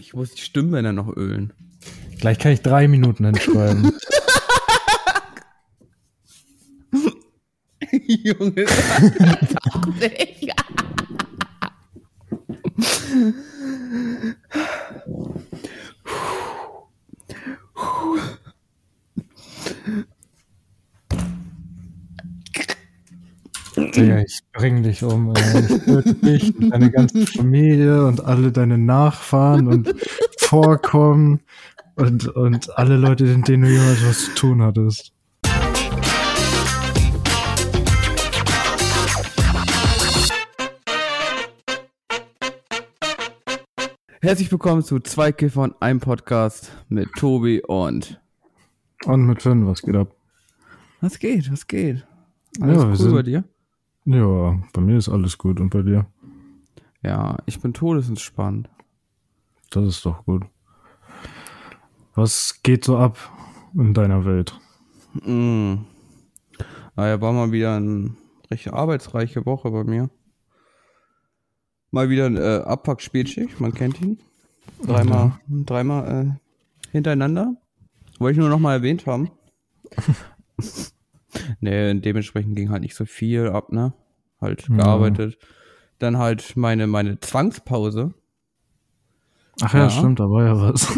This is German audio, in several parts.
Ich muss die Stimmbänder noch ölen. Gleich kann ich drei Minuten hinschreiben. Junge, das auch nicht. Ich bring dich um. Ey. Ich töte dich und deine ganze Familie und alle deine Nachfahren und Vorkommen und, und alle Leute, mit denen du jemals was zu tun hattest. Herzlich willkommen zu zwei Kiffer und einem Podcast mit Tobi und. Und mit Finn, was geht ab? Was geht? Was geht? Alles Ja, cool sind- bei dir? Ja, bei mir ist alles gut und bei dir? Ja, ich bin todesentspannt. Das ist doch gut. Was geht so ab in deiner Welt? Mm. Naja, war mal wieder eine recht arbeitsreiche Woche bei mir. Mal wieder ein äh, Abpack-Spätschicht, man kennt ihn. Dreimal, dreimal äh, hintereinander. Wollte ich nur noch mal erwähnt haben. nee, dementsprechend ging halt nicht so viel ab, ne? Halt Ja. gearbeitet. Dann halt meine, meine Zwangspause. Ach ja, Ja. stimmt, da war ja was.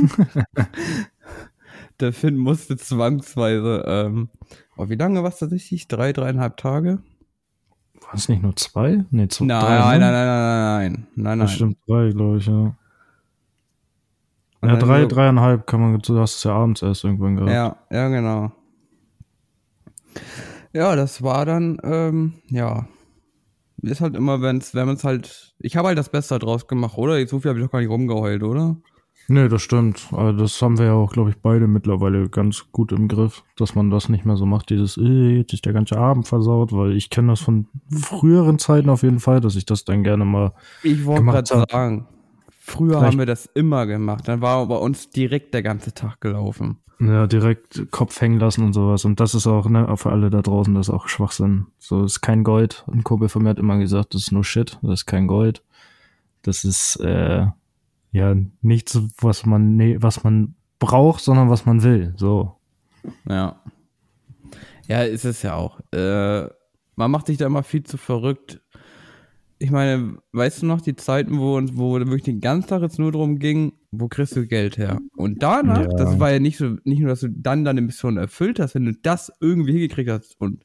Der Finn musste zwangsweise, ähm, oh, wie lange war es tatsächlich? Drei, dreieinhalb Tage? War es nicht nur zwei? Nee, zwei. Nein, drei, nein, ne? nein, nein, nein, nein, nein, nein. Das stimmt, drei, glaube ich, ja. Und Ja, drei, so- dreieinhalb kann man, du hast es ja abends erst irgendwann gehabt. Ja, ja, genau. Ja, das war dann, ähm, ja. Ist halt immer, wenn's, wenn man es halt. Ich habe halt das Beste draus gemacht, oder? Jetzt so viel habe ich doch gar nicht rumgeheult, oder? Nee, das stimmt. Aber das haben wir ja auch, glaube ich, beide mittlerweile ganz gut im Griff, dass man das nicht mehr so macht, dieses, äh, jetzt ist der ganze Abend versaut, weil ich kenne das von früheren Zeiten auf jeden Fall, dass ich das dann gerne mal, Ich wollte gerade sagen, früher Vielleicht- haben wir das immer gemacht. Dann war bei uns direkt der ganze Tag gelaufen. Ja, direkt Kopf hängen lassen und sowas. Und das ist auch, ne, für alle da draußen, das ist auch Schwachsinn. So, ist kein Gold. Ein Kumpel von mir hat immer gesagt, das ist nur Shit, das ist kein Gold. Das ist, äh, ja, nichts, was man, nee, was man braucht, sondern was man will. So. Ja. Ja, ist es ja auch. Äh, man macht sich da immer viel zu verrückt. Ich meine, weißt du noch die Zeiten, wo uns, wo wirklich den ganzen Tag jetzt nur darum ging, wo kriegst du Geld her? Und danach, Ja. das war ja nicht so, nicht nur, dass du dann deine Mission erfüllt hast, wenn du das irgendwie hingekriegt hast. Und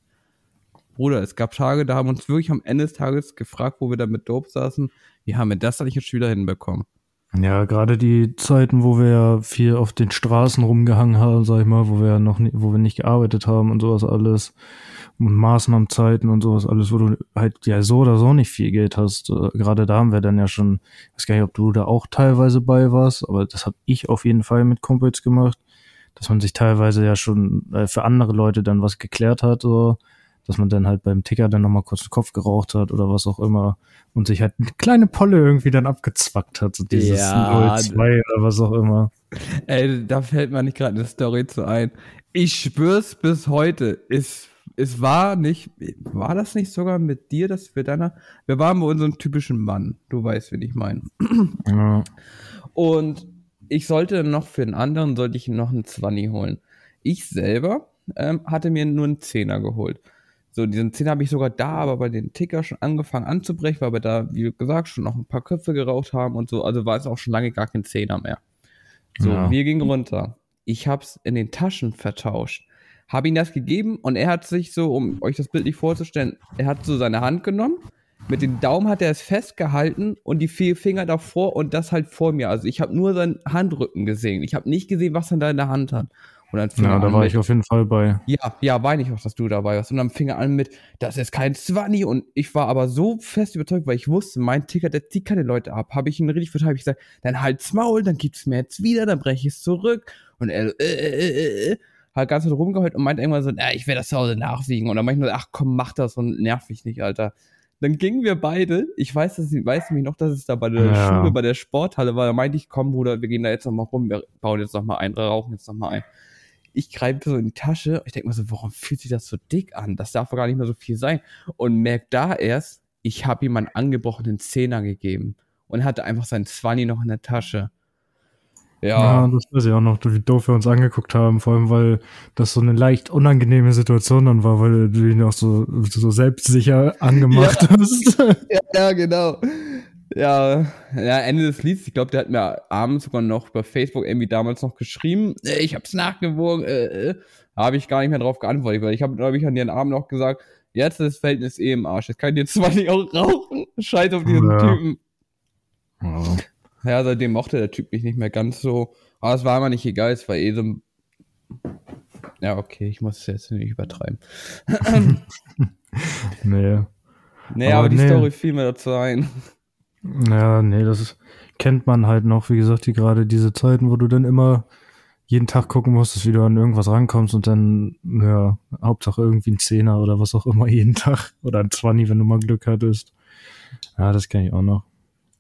Bruder, es gab Tage, da haben wir uns wirklich am Ende des Tages gefragt, wo wir da mit Dope saßen, wie haben wir das eigentlich jetzt wieder hinbekommen? Ja, gerade die Zeiten, wo wir ja viel auf den Straßen rumgehangen haben, sag ich mal, wo wir noch nie, wo wir nicht gearbeitet haben und sowas alles und Maßnahmenzeiten und sowas alles, wo du halt ja so oder so nicht viel Geld hast. Äh, Gerade da haben wir dann ja schon, ich weiß gar nicht, ob du da auch teilweise bei warst, aber das habe ich auf jeden Fall mit Kumpels gemacht, dass man sich teilweise ja schon äh, für andere Leute dann was geklärt hat, so, dass man dann halt beim Ticker dann nochmal kurz den Kopf geraucht hat oder was auch immer und sich halt eine kleine Polle irgendwie dann abgezwackt hat, so dieses Ja, 02 oder was auch immer. Ey, da fällt mir nicht gerade eine Story zu ein. Ich spür's bis heute. Es, es war nicht, war das nicht sogar mit dir, dass wir dann, wir waren bei unserem typischen Mann. Du weißt, wen ich meine. Ja, Und ich sollte noch für einen anderen, sollte ich noch einen Zwanni holen. Ich selber ähm, hatte mir nur einen Zehner geholt. So, diesen Zehner habe ich sogar da, aber bei den Ticker schon angefangen anzubrechen, weil wir da, wie gesagt, schon noch ein paar Köpfe geraucht haben und so. Also war es auch schon lange gar kein Zehner mehr. So, Ja. wir gingen runter. Ich hab's in den Taschen vertauscht. Hab ihm das gegeben und er hat sich so, um euch das Bild nicht vorzustellen, er hat so seine Hand genommen, mit dem Daumen hat er es festgehalten und die vier Finger davor und das halt vor mir. Also ich habe nur seinen Handrücken gesehen. Ich habe nicht gesehen, was er da in der Hand hat. Und dann fing ja er da war mit, ich auf jeden Fall bei. ja, ja, weiß ich auch, dass du dabei warst. Und dann fing er an mit, das ist kein Zwanni. Und ich war aber so fest überzeugt, weil ich wusste, mein Ticker, der zieht keine Leute ab. Habe ich ihn richtig verteilt. Hab ich gesagt, dann halt's Maul, dann gibt's mir jetzt wieder, dann breche ich es zurück. Und er, äh, äh, äh, äh, hat ganz rumgeheult und meinte irgendwann so, äh, ich werde das zu Hause nachwiegen. Und dann meinte ich nur, ach komm, mach das und nerv mich nicht, Alter. Dann gingen wir beide, ich weiß, dass ich weiß nämlich noch, dass es da bei der Ja. Schule, bei der Sporthalle war. Da meinte ich, komm, Bruder, wir gehen da jetzt noch mal rum, wir bauen jetzt noch mal ein, rauchen jetzt noch mal ein ich greife so in die Tasche. Ich denke mir so, warum fühlt sich das so dick an? Das darf doch gar nicht mehr so viel sein. Und merkt da erst, ich habe ihm einen angebrochenen Zehner gegeben und hatte einfach seinen Zwanni noch in der Tasche. Ja. Ja, das weiß ich auch noch, wie doof wir uns angeguckt haben, vor allem, weil das so eine leicht unangenehme Situation dann war, weil du ihn auch so, so selbstsicher angemacht Ja. hast. Ja, ja, genau. Ja, ja, Ende des Lieds. Ich glaube, der hat mir abends sogar noch bei Facebook irgendwie damals noch geschrieben. Äh, ich hab's nachgewogen. Äh, äh. Habe ich gar nicht mehr drauf geantwortet, weil ich habe, glaube ich, an den Abend noch gesagt, jetzt ist das Verhältnis eh im Arsch. Jetzt kann ich jetzt zwar nicht auch rauchen. Scheiß auf diesen Ja. Typen. Ja. Ja, seitdem mochte der Typ mich nicht mehr ganz so. Aber es war immer nicht egal, es war eh so. ein- Ja, okay, ich muss es jetzt nicht übertreiben. Nee. Nee, Aber aber, die nee. Story fiel mir dazu ein. Ja, nee, das ist, kennt man halt noch, wie gesagt, die gerade diese Zeiten, wo du dann immer jeden Tag gucken musstest, wie du an irgendwas rankommst und dann, ja, Hauptsache irgendwie ein Zehner oder was auch immer jeden Tag oder ein Zwanni, wenn du mal Glück hattest. Ja, das kenne ich auch noch.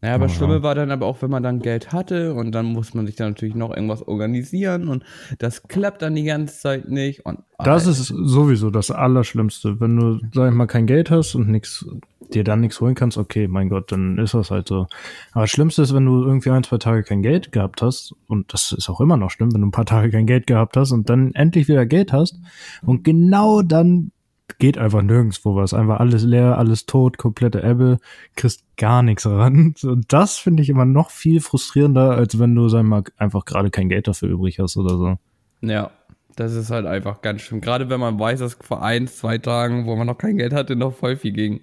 Ja, aber Ja. Schlimme war dann aber auch, wenn man dann Geld hatte und dann muss man sich dann natürlich noch irgendwas organisieren und das klappt dann die ganze Zeit nicht. Und Das ist sowieso das Allerschlimmste. Wenn du, sag ich mal, kein Geld hast und nix, dir dann nichts holen kannst, okay, mein Gott, dann ist das halt so. Aber das Schlimmste ist, wenn du irgendwie ein, zwei Tage kein Geld gehabt hast, und das ist auch immer noch schlimm, wenn du ein paar Tage kein Geld gehabt hast und dann endlich wieder Geld hast und genau dann geht einfach nirgendwo was. Einfach alles leer, alles tot, komplette Ebbe, kriegst gar nichts ran. Und das finde ich immer noch viel frustrierender, als wenn du, sag mal, einfach gerade kein Geld dafür übrig hast oder so. Ja, das ist halt einfach ganz schlimm. Gerade wenn man weiß, dass vor ein, zwei Tagen, wo man noch kein Geld hatte, noch voll viel ging.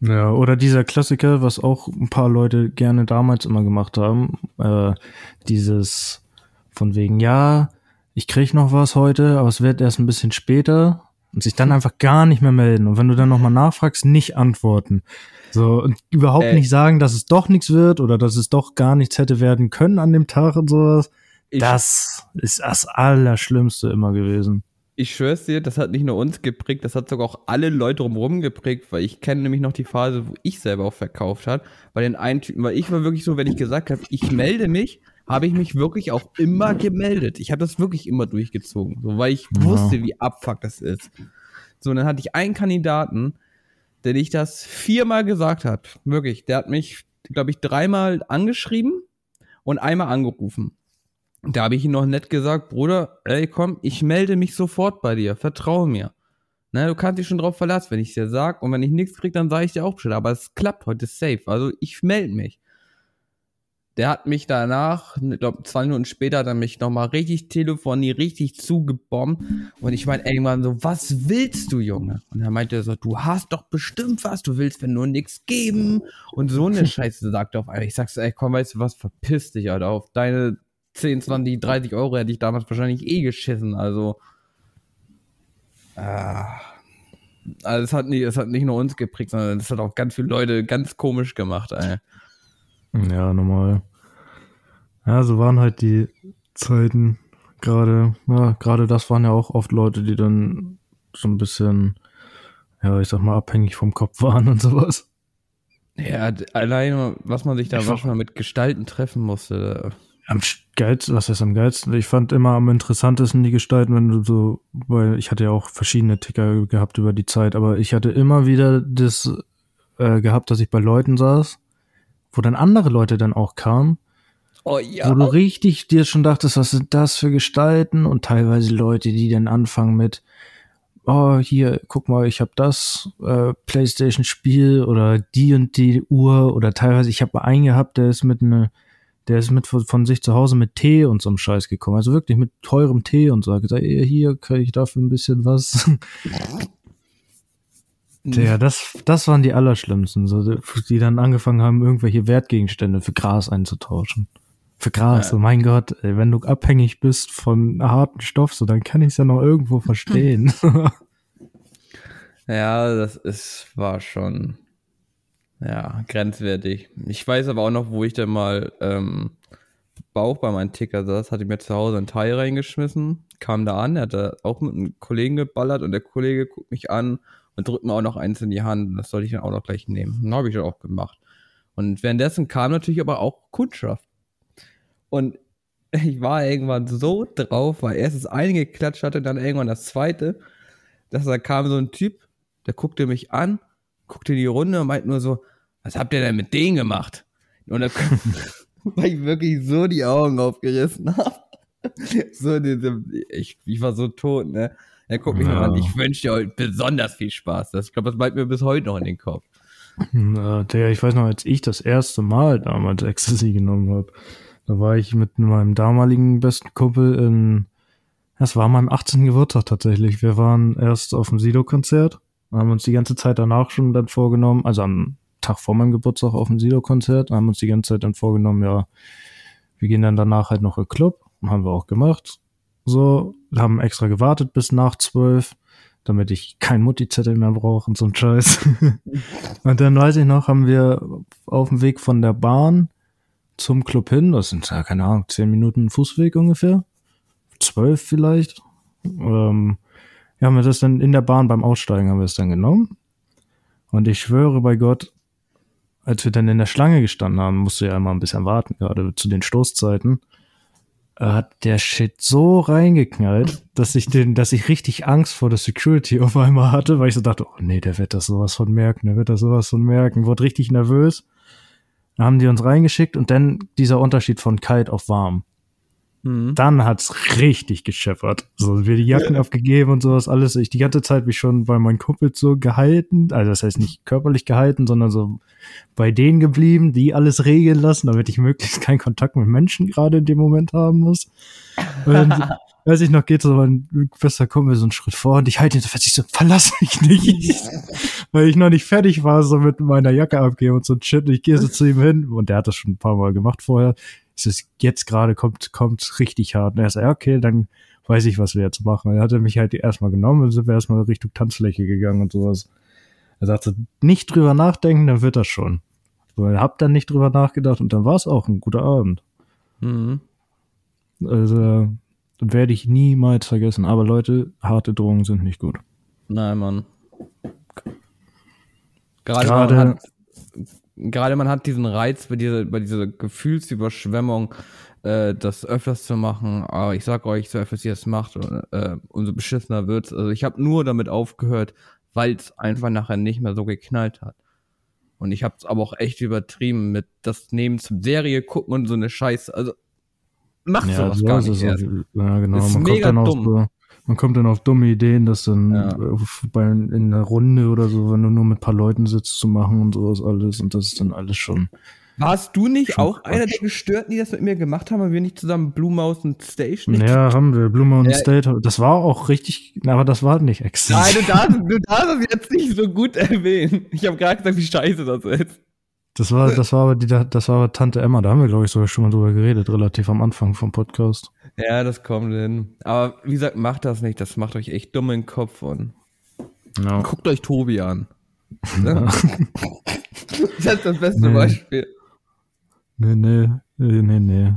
Ja, oder dieser Klassiker, was auch ein paar Leute gerne damals immer gemacht haben, äh, dieses von wegen, ja, ich krieg noch was heute, aber es wird erst ein bisschen später und sich dann einfach gar nicht mehr melden. Und wenn du dann nochmal nachfragst, nicht antworten. So, und überhaupt Ey. nicht sagen, dass es doch nichts wird oder dass es doch gar nichts hätte werden können an dem Tag und sowas. Das ist das Allerschlimmste immer gewesen. Ich schwör's dir, das hat nicht nur uns geprägt, das hat sogar auch alle Leute drumherum geprägt, weil ich kenne nämlich noch die Phase, wo ich selber auch verkauft hat, bei den einen Typen, weil ich war wirklich so, wenn ich gesagt habe, ich melde mich, habe ich mich wirklich auch immer gemeldet. Ich habe das wirklich immer durchgezogen, so, weil ich Ja. wusste, wie abfuck das ist. So, und dann hatte ich einen Kandidaten, der ich das viermal gesagt hat. Wirklich, der hat mich, glaube ich, dreimal angeschrieben und einmal angerufen. Da habe ich ihm noch nett gesagt, Bruder, ey, komm, ich melde mich sofort bei dir, vertraue mir. Na, du kannst dich schon drauf verlassen, wenn ich dir sag und wenn ich nichts krieg, dann sage ich dir auch Bescheid. Aber es klappt heute safe. Also ich melde mich. Der hat mich danach, ich glaube, zwei Minuten später hat er mich nochmal richtig telefoniert, richtig zugebombt. Und ich meinte irgendwann so, was willst du, Junge? Und er meinte so, du hast doch bestimmt was, du willst mir nur nichts geben. Und so eine Scheiße sagt er auf einmal. Ich sag's, ey, komm, weißt du was, verpiss dich, Alter. Auf deine 10, 20, 30 Euro hätte ich damals wahrscheinlich eh geschissen. Also, ah, also es hat nicht, es hat nicht nur uns geprägt, sondern es hat auch ganz viele Leute ganz komisch gemacht, ey. Ja, normal. Ja, so waren halt die Zeiten. Gerade, ja, gerade das waren ja auch oft Leute, die dann so ein bisschen, ja, ich sag mal, abhängig vom Kopf waren und sowas. Ja, alleine, was man sich da manchmal mit Gestalten treffen musste. Am geilsten, was heißt am geilsten? Ich fand immer am interessantesten die Gestalten, wenn du so, weil ich hatte ja auch verschiedene Ticker gehabt über die Zeit, aber ich hatte immer wieder das äh, gehabt, dass ich bei Leuten saß, wo dann andere Leute dann auch kamen Oh ja. Wo du richtig dir schon dachtest, was sind das für Gestalten? Und teilweise Leute, die dann anfangen mit, oh, hier, guck mal, ich habe das äh, Playstation-Spiel oder die und die Uhr oder teilweise, ich habe einen gehabt, der ist mit ne, der ist mit von, sich zu Hause mit Tee und so einem Scheiß gekommen. Also wirklich mit teurem Tee und so. Hat gesagt, hier kriege ich dafür ein bisschen was. Ja, das, das waren die Allerschlimmsten, so, die dann angefangen haben, irgendwelche Wertgegenstände für Gras einzutauschen. Für Gras, Ja. so mein Gott, ey, wenn du abhängig bist von harten Stoff, so dann kann ich es ja noch irgendwo verstehen. Ja, das ist, war schon, ja, grenzwertig. Ich weiß aber auch noch, wo ich dann mal ähm, Bauch bei meinem Ticker saß, hatte ich mir zu Hause ein Teil reingeschmissen, kam da an, er hat da auch mit einem Kollegen geballert und der Kollege guckt mich an und drückt mir auch noch eins in die Hand. Das sollte ich dann auch noch gleich nehmen. Und habe ich dann auch gemacht. Und währenddessen kam natürlich aber auch Kundschaft. Und ich war irgendwann so drauf, weil erst das eine geklatscht hatte, dann irgendwann das zweite, dass da kam so ein Typ, der guckte mich an, guckte die Runde und meint nur so, was habt ihr denn mit denen gemacht? Und dann, weil ich wirklich so die Augen aufgerissen habe. So, ich, ich war so tot, ne? Er guckt mich ja. an, ich wünsche dir heute besonders viel Spaß. Das, ich glaube, das bleibt mir bis heute noch in den Kopf. Na, der, ich weiß noch, als ich das erste Mal damals Ecstasy genommen habe, da war ich mit meinem damaligen besten Kumpel in, das war meinem 18. Geburtstag tatsächlich. Wir waren erst auf dem Sido-Konzert, haben uns die ganze Zeit danach schon dann vorgenommen, also am Tag vor meinem Geburtstag auf dem Sido-Konzert, haben uns die ganze Zeit dann vorgenommen, ja, wir gehen dann danach halt noch in Club, haben wir auch gemacht. So, haben extra gewartet bis nach zwölf, damit ich kein Mutti-Zettel mehr brauche und so ein Scheiß. und dann weiß ich noch, haben wir auf dem Weg von der Bahn zum Club hin, das sind ja keine Ahnung, zehn Minuten Fußweg ungefähr, zwölf vielleicht. Ähm, ja, haben wir das dann in der Bahn beim Aussteigen haben wir es dann genommen. Und ich schwöre bei Gott, als wir dann in der Schlange gestanden haben, musste ja immer ein bisschen warten, gerade zu den Stoßzeiten, hat der Shit so reingeknallt, dass ich den, dass ich richtig Angst vor der Security auf einmal hatte, weil ich so dachte, oh nee, der wird das sowas von merken, der wird das sowas von merken, wurde richtig nervös. Dann haben die uns reingeschickt und dann dieser Unterschied von kalt auf warm. Mhm. Dann hat's richtig gescheppert. So, wir die Jacken ja. aufgegeben und sowas alles. Ich die ganze Zeit mich schon bei meinen Kumpels so gehalten. Also das heißt nicht körperlich gehalten, sondern so bei denen geblieben, die alles regeln lassen, damit ich möglichst keinen Kontakt mit Menschen gerade in dem Moment haben muss. Weiß ich noch, geht so mein bester Kumpel so einen Schritt vor und ich halte ihn so fest, ich so, verlass mich nicht. Weil ich noch nicht fertig war, so mit meiner Jacke abgeben und so ein Shit. Und ich gehe so zu ihm hin und der hat das schon ein paar Mal gemacht vorher ist es jetzt gerade kommt, kommt richtig hart. Und er sagt, ja, okay, dann weiß ich, was wir jetzt machen. Er hatte mich halt erstmal genommen und sind wir erstmal Richtung Tanzfläche gegangen und sowas. Er sagte, nicht drüber nachdenken, dann wird das schon. So, ich hab dann nicht drüber nachgedacht und dann war es auch ein guter Abend. Mhm. Also, werde ich niemals vergessen. Aber Leute, harte Drogen sind nicht gut. Nein, Mann. Gerade, Gerade gerade man hat diesen Reiz bei dieser, bei dieser Gefühlsüberschwemmung, äh, das öfters zu machen. Aber ich sag euch, so öfters ihr das macht, äh, umso beschissener wird's. Also ich habe nur damit aufgehört, weil es einfach nachher nicht mehr so geknallt hat. Und ich habe es aber auch echt übertrieben mit das Nehmen zum Serie gucken und so eine Scheiße. Also macht ja, sowas so gar nicht erst. Ja, genau. Das ist man mega dumm. So, man kommt dann auf dumme Ideen, das dann ja. Bei, in einer Runde oder so, wenn du nur mit ein paar Leuten sitzt, zu machen und sowas alles. Und das ist dann alles schon. Warst du nicht auch Quatsch. einer der Gestörten, die das mit mir gemacht haben, weil wir nicht zusammen Blue Mountain Station? Ja, haben wir. Blue Mountain ja. State. Das war auch richtig, aber das war nicht extra. Nein, du darfst, du darfst es jetzt nicht so gut erwähnen. Ich habe gerade gesagt, wie scheiße das ist. Das war, das war aber die, das war aber Tante Emma, da haben wir, glaube ich, sogar schon mal drüber geredet, relativ am Anfang vom Podcast. Ja, das kommt hin. Aber wie gesagt, macht das nicht, das macht euch echt dumm in den Kopf und no. guckt euch Tobi an. Ja. das ist das beste nee. Beispiel. Nee, nee, nee, nee.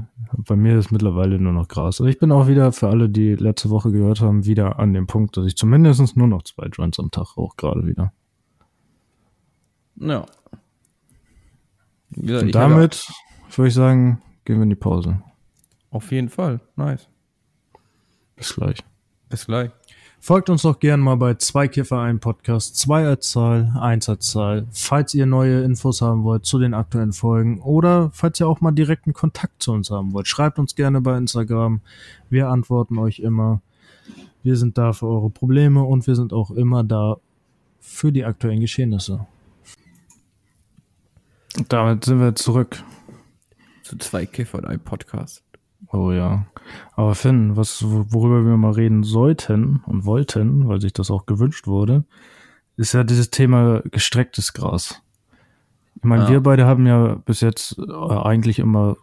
Bei mir ist mittlerweile nur noch Gras. Und ich bin auch wieder, für alle, die letzte Woche gehört haben, wieder an dem Punkt, dass ich zumindest nur noch zwei Joints am Tag auch gerade wieder. Ja. Gesagt, Und damit würde ich sagen, gehen wir in die Pause. Auf jeden Fall. Nice. Bis gleich. Bis gleich. Folgt uns doch gern mal bei zwei Kiffer ein Podcast, zwei als Zahl, eins als Zahl. Falls ihr neue Infos haben wollt zu den aktuellen Folgen oder falls ihr auch mal direkten Kontakt zu uns haben wollt, schreibt uns gerne bei Instagram. Wir antworten euch immer. Wir sind da für eure Probleme und wir sind auch immer da für die aktuellen Geschehnisse. Damit sind wir zurück. Zu zwei Kiffer und ein Podcast. Oh ja. Aber Finn, was, worüber wir mal reden sollten und wollten, weil sich das auch gewünscht wurde, ist ja dieses Thema gestrecktes Gras. Ich meine, ja. wir beide haben ja bis jetzt äh, eigentlich immer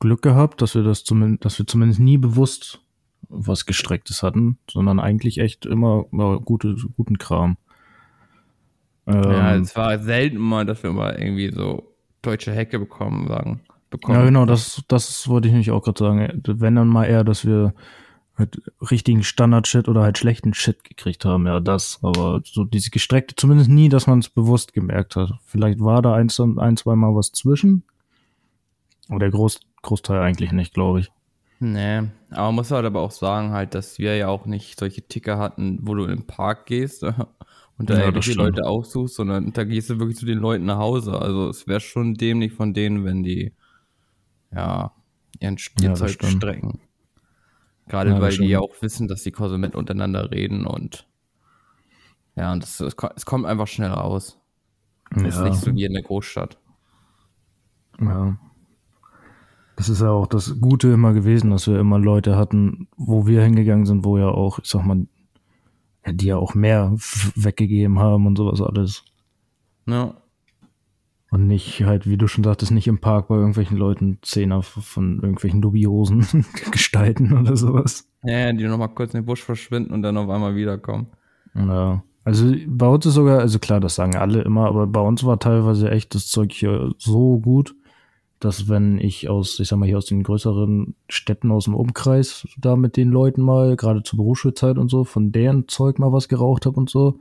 Glück gehabt, dass wir das zumindest, dass wir zumindest nie bewusst was gestrecktes hatten, sondern eigentlich echt immer ja, gute, guten Kram. ja, ähm, es war selten mal, dass wir mal irgendwie so deutsche Hecke bekommen, sagen. Bekommen. Ja, genau, das, das wollte ich nämlich auch gerade sagen. Wenn dann mal eher, dass wir halt richtigen Standard-Shit oder halt schlechten Shit gekriegt haben, ja, das, aber so diese gestreckte, zumindest nie, dass man es bewusst gemerkt hat. Vielleicht war da ein, ein zwei Mal was zwischen, aber der Groß, Großteil eigentlich nicht, glaube ich. Nee, aber man muss halt aber auch sagen halt, dass wir ja auch nicht solche Ticker hatten, wo du in den Park gehst und da ja, irgendwelche Leute aussuchst, sondern da gehst du wirklich zu den Leuten nach Hause. Also es wäre schon dämlich von denen, wenn die ja, ihren Ja, Spielzeug stimmt. strecken. Gerade Ja, weil die ja auch wissen, dass die Konsumenten untereinander reden und ja, und das, es, ko- es kommt einfach schnell raus. Das ist Ja. nicht so wie in der Großstadt. Ja. Das ist ja auch das Gute immer gewesen, dass wir immer Leute hatten, wo wir hingegangen sind, wo ja auch, ich sag mal, ja, die ja auch mehr weggegeben haben und sowas alles. Ja, Und nicht halt, wie du schon sagtest, nicht im Park bei irgendwelchen Leuten Zehner von irgendwelchen dubiosen Gestalten oder sowas. ja die nochmal kurz in den Busch verschwinden und dann auf einmal wiederkommen. Ja. Also bei uns ist sogar, also klar, das sagen alle immer, aber bei uns war teilweise echt das Zeug hier so gut, dass wenn ich aus, ich sag mal hier aus den größeren Städten aus dem Umkreis da mit den Leuten mal, gerade zur Berufsschulzeit und so, von deren Zeug mal was geraucht habe und so,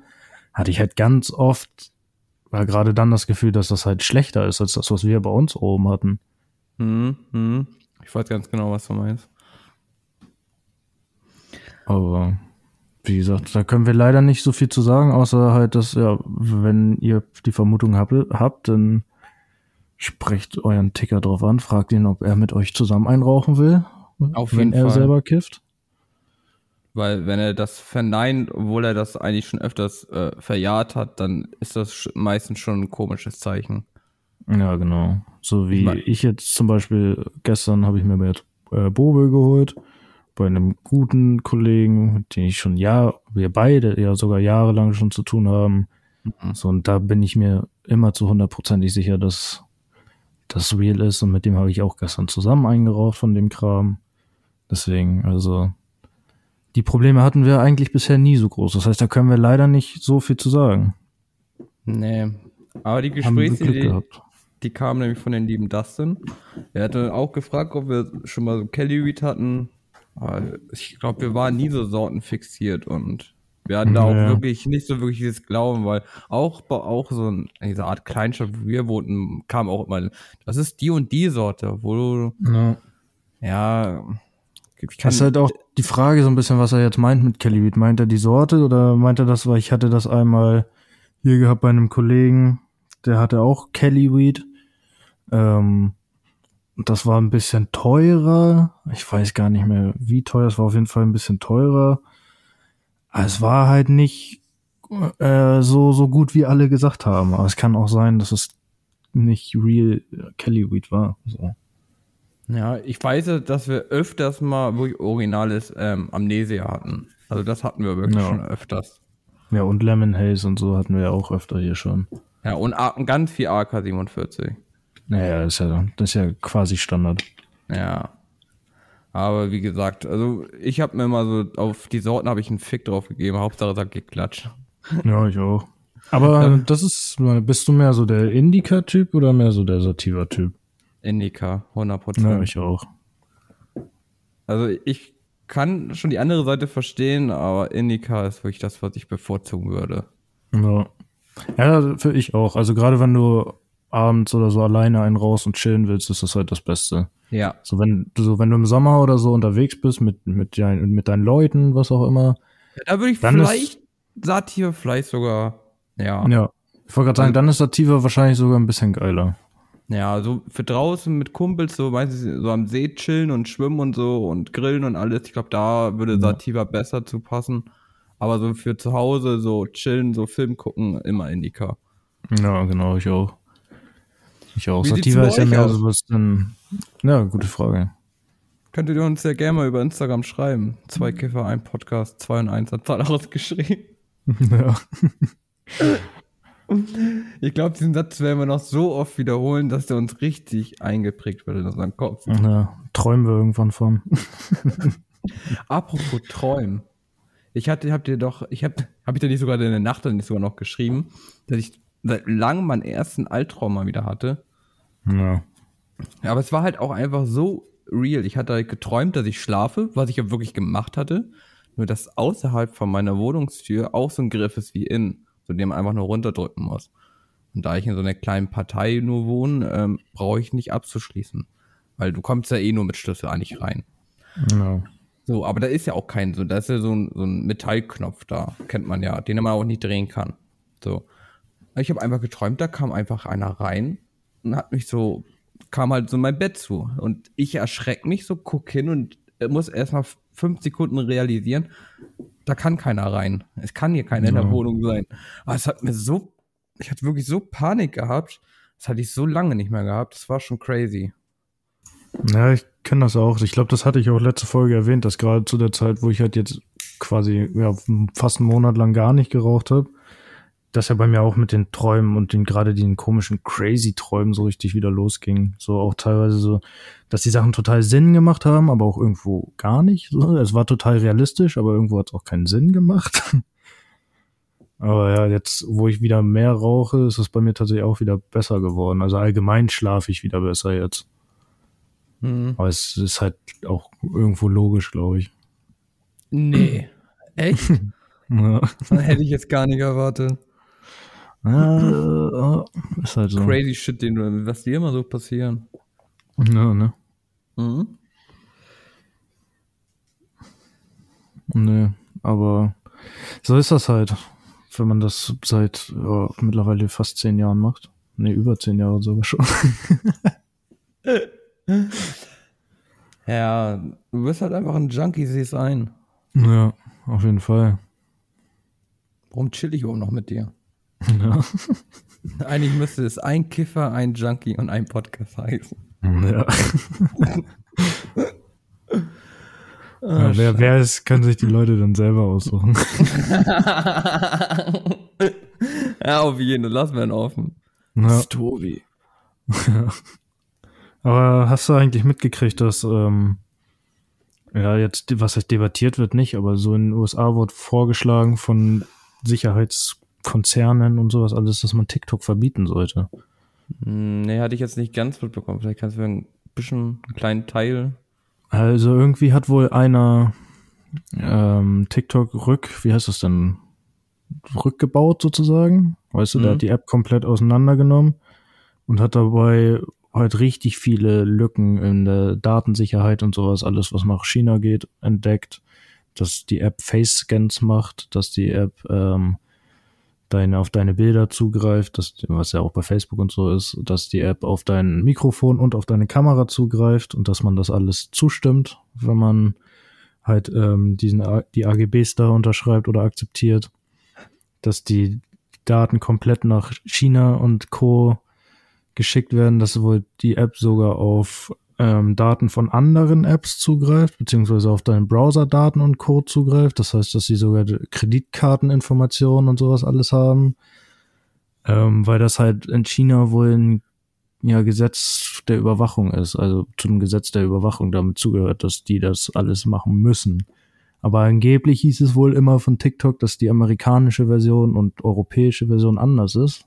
hatte ich halt ganz oft, war gerade dann das Gefühl, dass das halt schlechter ist als das, was wir bei uns oben hatten. Hm, hm. Ich weiß ganz genau, was du meinst. Aber wie gesagt, da können wir leider nicht so viel zu sagen, außer halt, dass, ja, wenn ihr die Vermutung habt, habt dann sprecht euren Ticker drauf an, fragt ihn, ob er mit euch zusammen einrauchen will, Auf wenn er Fall. selber kifft. Weil wenn er das verneint, obwohl er das eigentlich schon öfters äh, verjahrt hat, dann ist das meistens schon ein komisches Zeichen. Ja, genau. So wie Ich ich, jetzt zum Beispiel, gestern habe ich mir mit äh, Bobe geholt, bei einem guten Kollegen, mit dem ich schon Jahr, wir beide ja sogar jahrelang schon zu tun haben. Mhm. So, und da bin ich mir immer zu hundertprozentig sicher, dass das real ist. Und mit dem habe ich auch gestern zusammen eingeraucht von dem Kram. Deswegen, also, die Probleme hatten wir eigentlich bisher nie so groß. Das heißt, da können wir leider nicht so viel zu sagen. Nee. Aber die Gesprächsidee, gehabt. die kam nämlich von den lieben Dustin. Er hatte auch gefragt, ob wir schon mal so Kelly Reed hatten. Aber ich glaube, wir waren nie so sortenfixiert und wir hatten da auch Ja. wirklich nicht so wirklich dieses Glauben, weil auch bei auch so in dieser Art Kleinstadt, wo wir wohnten, kam auch immer, das ist die und die Sorte, wo du, Ja. ja, ich kann, Das ist halt auch die Frage so ein bisschen, was er jetzt meint mit Kelly Weed. Meint er die Sorte oder meint er das, weil ich hatte das einmal hier gehabt bei einem Kollegen, der hatte auch Kelly Weed. Ähm, das war ein bisschen teurer. Ich weiß gar nicht mehr, wie teuer. Es war auf jeden Fall ein bisschen teurer. Aber es war halt nicht äh, so, so gut, wie alle gesagt haben. Aber es kann auch sein, dass es nicht real Kelly Weed war. So. Ja, ich weiß, dass wir öfters mal wirklich originales ähm, Amnesia hatten. Also das hatten wir wirklich Ja. schon öfters. Ja, und Lemon Haze und so hatten wir ja auch öfter hier schon. Ja, und ganz viel AK-47. Naja, das ist ja, das ist ja quasi Standard. Ja. Aber wie gesagt, also ich habe mir mal so auf die Sorten habe ich einen Fick drauf gegeben. Hauptsache sagt geklatscht. Ja, ich auch. Aber das ist, bist du mehr so der Indica-Typ oder mehr so der Sativa-Typ? Indica, 100%. Ja, ich auch. Also ich kann schon die andere Seite verstehen, aber Indica ist wirklich das, was ich bevorzugen würde. Ja. ja, für ich auch. Also gerade wenn du abends oder so alleine einen raus und chillen willst, ist das halt das Beste. Ja. So wenn du so wenn du im Sommer oder so unterwegs bist mit mit dein, mit deinen Leuten, was auch immer. Da würde ich vielleicht Satir vielleicht sogar, ja. Ja. Ich wollte gerade sagen, dann ist Sativa wahrscheinlich sogar ein bisschen geiler. Ja, so für draußen mit Kumpels, so meistens so am See chillen und schwimmen und so und grillen und alles. Ich glaube, da würde Ja. Sativa besser zu passen. Aber so für zu Hause, so chillen, so Film gucken, immer Indica. Ja, genau, ich auch. Ich auch. Wie Sativa ist ja mehr so was dann. Ja, gute Frage. Könntet ihr uns ja gerne mal über Instagram schreiben. Zwei Kiffer, ein Podcast, zwei und eins hat Zahl ausgeschrieben. ja. Ich glaube, diesen Satz werden wir noch so oft wiederholen, dass der uns richtig eingeprägt wird in unseren Kopf. ja. Träumen wir irgendwann von. Apropos Träumen. Ich hatte, habt ihr doch, ich hab, hab ich da nicht sogar in der Nacht dann nicht sogar noch geschrieben, dass ich seit langem meinen ersten Albtraum mal wieder hatte. Ja. Ja, aber es war halt auch einfach so real. Ich hatte halt geträumt, dass ich schlafe, was ich ja wirklich gemacht hatte. Nur dass außerhalb von meiner Wohnungstür auch so ein Griff ist wie innen, den man einfach nur runterdrücken muss. Und da ich in so einer kleinen Partei nur wohne, ähm, brauche ich nicht abzuschließen. Weil du kommst ja eh nur mit Schlüssel eigentlich rein. Ja. So, aber da ist ja auch kein, so, da ist ja so ein, so ein Metallknopf da, kennt man ja, den man auch nicht drehen kann. So. Ich habe einfach geträumt, da kam einfach einer rein und hat mich so kam halt so mein Bett zu. Und ich erschreck mich so, guck hin und muss erstmal fünf Sekunden realisieren, da kann keiner rein. Es kann hier keiner ja. in der Wohnung sein. Aber es hat mir so, ich hatte wirklich so Panik gehabt. Das hatte ich so lange nicht mehr gehabt. Das war schon crazy. Ja, ich kenne das auch. Ich glaube, das hatte ich auch letzte Folge erwähnt, dass gerade zu der Zeit, wo ich halt jetzt quasi ja, fast einen Monat lang gar nicht geraucht habe, dass ja bei mir auch mit den Träumen und den gerade den komischen crazy Träumen so richtig wieder losging. So auch teilweise so, dass die Sachen total Sinn gemacht haben, aber auch irgendwo gar nicht. So. Es war total realistisch, aber irgendwo hat es auch keinen Sinn gemacht. aber ja, jetzt, wo ich wieder mehr rauche, ist es bei mir tatsächlich auch wieder besser geworden. Also allgemein schlafe ich wieder besser jetzt. Mhm. Aber es ist halt auch irgendwo logisch, glaube ich. Nee. Echt? ja. Hätte ich jetzt gar nicht erwartet. Ja, ist halt so. Crazy shit, den, was dir immer so passieren. Ja, ne? Mhm. Nee, aber so ist das halt, wenn man das seit ja, mittlerweile fast zehn Jahren macht. Nee, über zehn Jahre sogar schon. ja, du bist halt einfach ein Junkie, sieh es ein. Ja, auf jeden Fall. Warum chill ich überhaupt noch mit dir? Ja. Eigentlich müsste es ein Kiffer, ein Junkie und ein Podcast heißen. Ja. oh, ja wer, wer ist, kann sich die Leute dann selber aussuchen. ja, auf jeden Fall. Lassen wir ihn offen. Ja. Story. Ja. Aber hast du eigentlich mitgekriegt, dass ähm, ja jetzt was heißt debattiert wird nicht, aber so in den USA wird vorgeschlagen von Sicherheits Konzernen und sowas alles, dass man TikTok verbieten sollte. Hm, nee, hatte ich jetzt nicht ganz mitbekommen. Vielleicht kannst du ein bisschen, einen kleinen Teil. Also irgendwie hat wohl einer ähm, TikTok rück, wie heißt das denn? Rückgebaut sozusagen. Weißt du, mhm. der hat die App komplett auseinandergenommen und hat dabei halt richtig viele Lücken in der Datensicherheit und sowas, alles was nach China geht, entdeckt, dass die App Face-Scans macht, dass die App ähm, deine, auf deine Bilder zugreift, das, was ja auch bei Facebook und so ist, dass die App auf dein Mikrofon und auf deine Kamera zugreift und dass man das alles zustimmt, wenn man halt ähm, diesen, die AGBs da unterschreibt oder akzeptiert, dass die Daten komplett nach China und Co. geschickt werden, dass wohl die App sogar auf ähm, Daten von anderen Apps zugreift, beziehungsweise auf deinen Browser-Daten und Code zugreift. Das heißt, dass sie sogar Kreditkarteninformationen und sowas alles haben. Ähm, weil das halt in China wohl ein ja, Gesetz der Überwachung ist, also zum Gesetz der Überwachung damit zugehört, dass die das alles machen müssen. Aber angeblich hieß es wohl immer von TikTok, dass die amerikanische Version und europäische Version anders ist.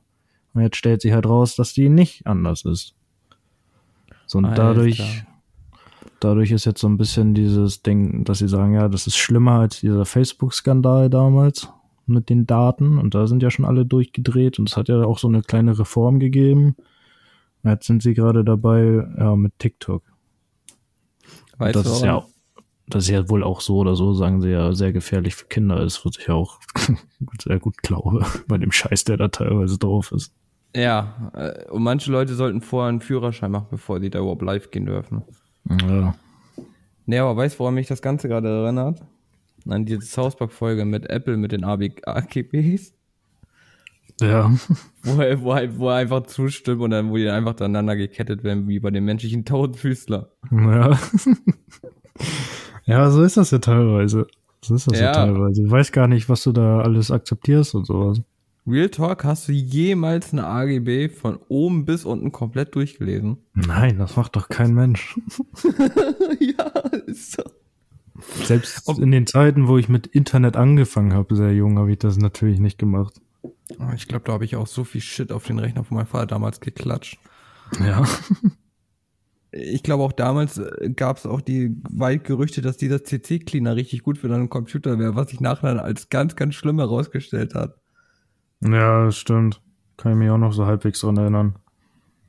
Und jetzt stellt sich halt raus, dass die nicht anders ist. So, und Alter. dadurch, dadurch ist jetzt so ein bisschen dieses Ding, dass sie sagen, ja, das ist schlimmer als dieser Facebook-Skandal damals mit den Daten. Und da sind ja schon alle durchgedreht und es hat ja auch so eine kleine Reform gegeben. Jetzt sind sie gerade dabei, ja, mit TikTok. Weißt das du ist ja das ist ja wohl auch so oder so, sagen sie ja, sehr gefährlich für Kinder ist, was ich ja auch sehr gut glaube, bei dem Scheiß, der da teilweise drauf ist. Ja, äh, und manche Leute sollten vorher einen Führerschein machen, bevor die da überhaupt live gehen dürfen. Ja. Nee, aber weißt du, woran mich das Ganze gerade erinnert? An diese South Folge mit Apple, mit den AGBs. Ja. Wo er, wo, er, wo er einfach zustimmt und dann, wo die einfach aneinander gekettet werden, wie bei den menschlichen Totenfüßler. Ja. ja, so ist das ja teilweise. So ist das ja. ja teilweise. Ich weiß gar nicht, was du da alles akzeptierst und sowas. Real Talk, hast du jemals eine AGB von oben bis unten komplett durchgelesen? Nein, das macht doch kein Mensch. ja, ist so. Selbst Ob in den Zeiten, wo ich mit Internet angefangen habe, sehr jung, habe ich das natürlich nicht gemacht. Ah, ich glaube, da habe ich auch so viel Shit auf den Rechner von meinem Vater damals geklatscht. Ja. Ich glaube auch damals äh, gab es auch die weit Gerüchte, dass dieser CC-Cleaner richtig gut für deinen Computer wäre, was sich nachher als ganz, ganz schlimm herausgestellt hat. Ja, das stimmt. Kann ich mich auch noch so halbwegs dran erinnern.